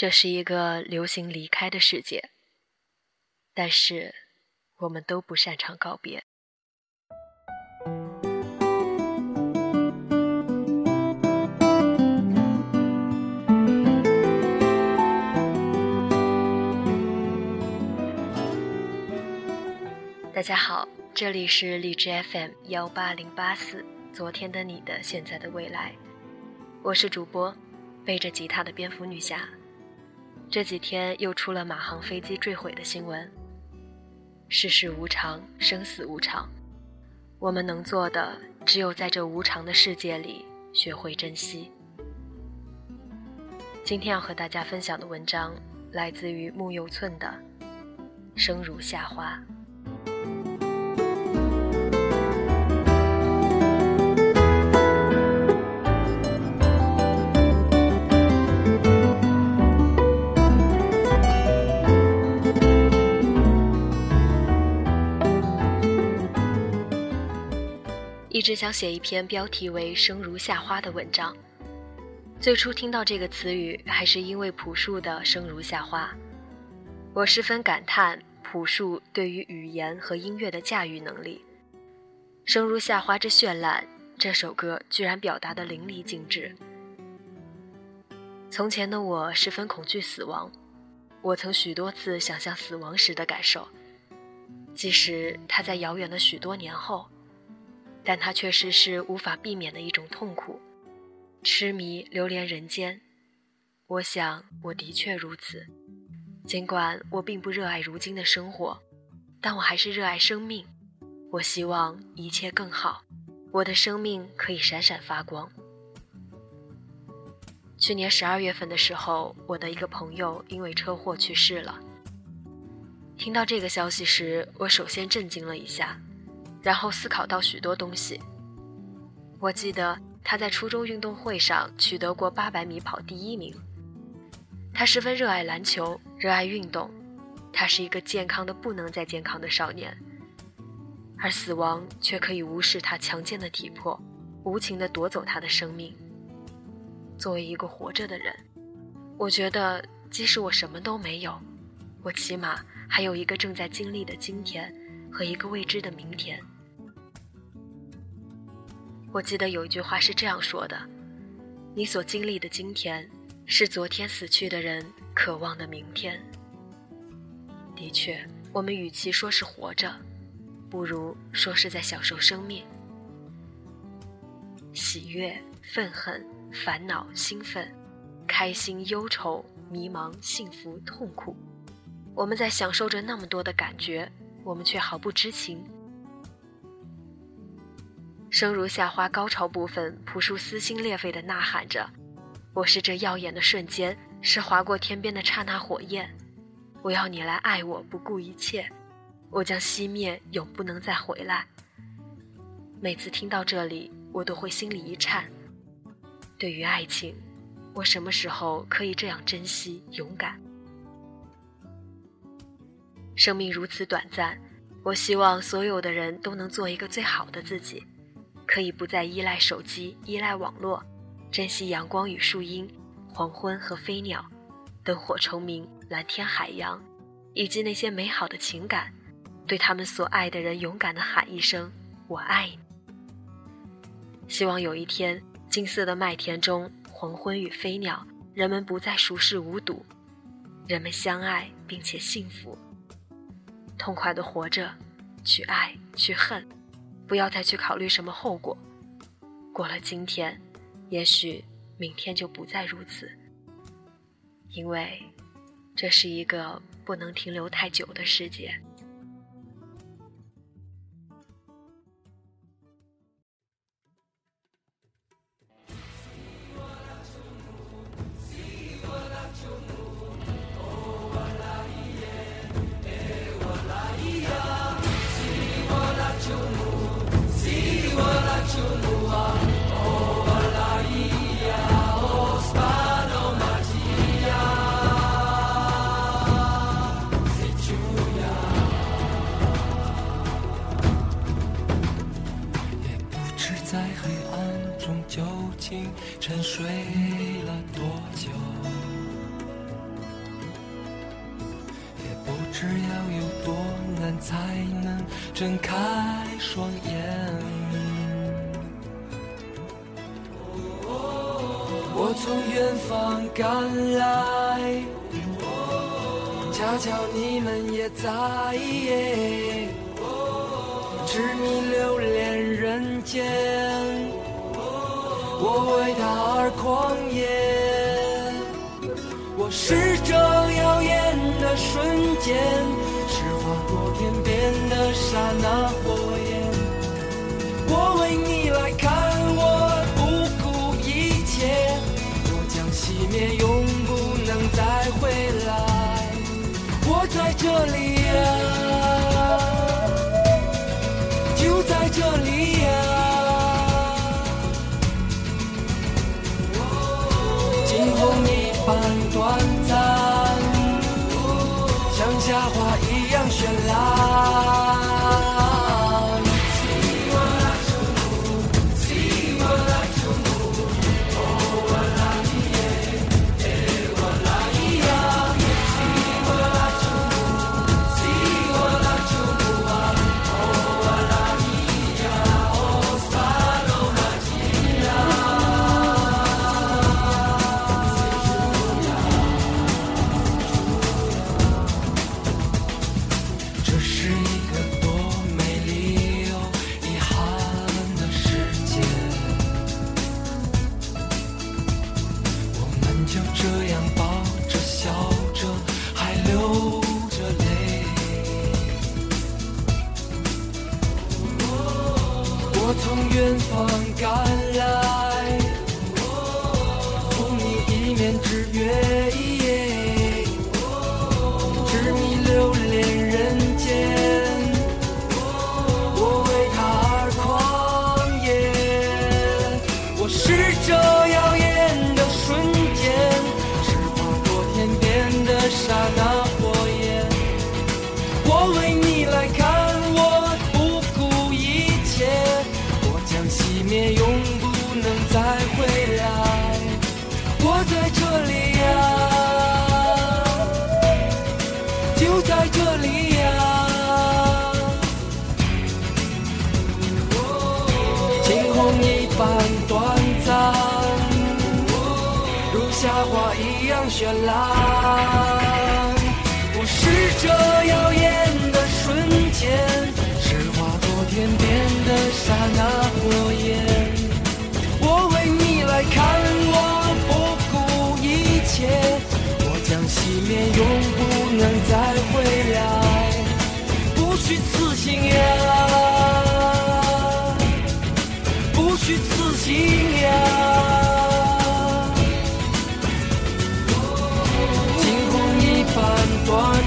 这是一个流行离开的世界，但是我们都不擅长告别。大家好，这里是荔枝 FM 幺八零八四，昨天的你的现在的未来，我是主播背着吉他的蝙蝠女侠。这几天又出了马航飞机坠毁的新闻。世事无常，生死无常，我们能做的只有在这无常的世界里学会珍惜。今天要和大家分享的文章来自于木有寸的《生如夏花》。一直想写一篇标题为“生如夏花”的文章。最初听到这个词语，还是因为朴树的《生如夏花》，我十分感叹朴树对于语言和音乐的驾驭能力。《生如夏花之绚烂》这首歌居然表达的淋漓尽致。从前的我十分恐惧死亡，我曾许多次想象死亡时的感受，即使它在遥远的许多年后。但它确实是无法避免的一种痛苦，痴迷流连人间。我想我的确如此，尽管我并不热爱如今的生活，但我还是热爱生命。我希望一切更好，我的生命可以闪闪发光。去年十二月份的时候，我的一个朋友因为车祸去世了。听到这个消息时，我首先震惊了一下。然后思考到许多东西。我记得他在初中运动会上取得过八百米跑第一名。他十分热爱篮球，热爱运动。他是一个健康的不能再健康的少年，而死亡却可以无视他强健的体魄，无情地夺走他的生命。作为一个活着的人，我觉得即使我什么都没有，我起码还有一个正在经历的今天。和一个未知的明天。我记得有一句话是这样说的：“你所经历的今天，是昨天死去的人渴望的明天。”的确，我们与其说是活着，不如说是在享受生命。喜悦、愤恨、烦恼、兴奋、开心、忧愁、迷茫、幸福、痛苦，我们在享受着那么多的感觉。我们却毫不知情。生如夏花高潮部分，朴树撕心裂肺的呐喊着：“我是这耀眼的瞬间，是划过天边的刹那火焰。我要你来爱我，不顾一切。我将熄灭，永不能再回来。”每次听到这里，我都会心里一颤。对于爱情，我什么时候可以这样珍惜、勇敢？生命如此短暂，我希望所有的人都能做一个最好的自己，可以不再依赖手机、依赖网络，珍惜阳光与树荫、黄昏和飞鸟、灯火虫鸣、蓝天海洋，以及那些美好的情感，对他们所爱的人勇敢地喊一声“我爱你”。希望有一天，金色的麦田中，黄昏与飞鸟，人们不再熟视无睹，人们相爱并且幸福。痛快的活着，去爱，去恨，不要再去考虑什么后果。过了今天，也许明天就不再如此。因为，这是一个不能停留太久的世界。给了多久也不知要有多难才能睁开双眼。我从远方赶来恰巧你们也在意只迷流连人间。我为他而狂野。我是这耀眼的瞬间，是划过天边的刹那火焰。我为你就这样抱着笑着，还流着泪。我从远方赶来，赴你一面之约。痴迷留恋人般短暂，如夏花一样绚烂。我是这耀眼的瞬间，是划过天边的刹那火焰。我为你来看，我不顾一切，我将熄灭，永不能再回来。不虚此行呀，与此心呀。惊鸿一般短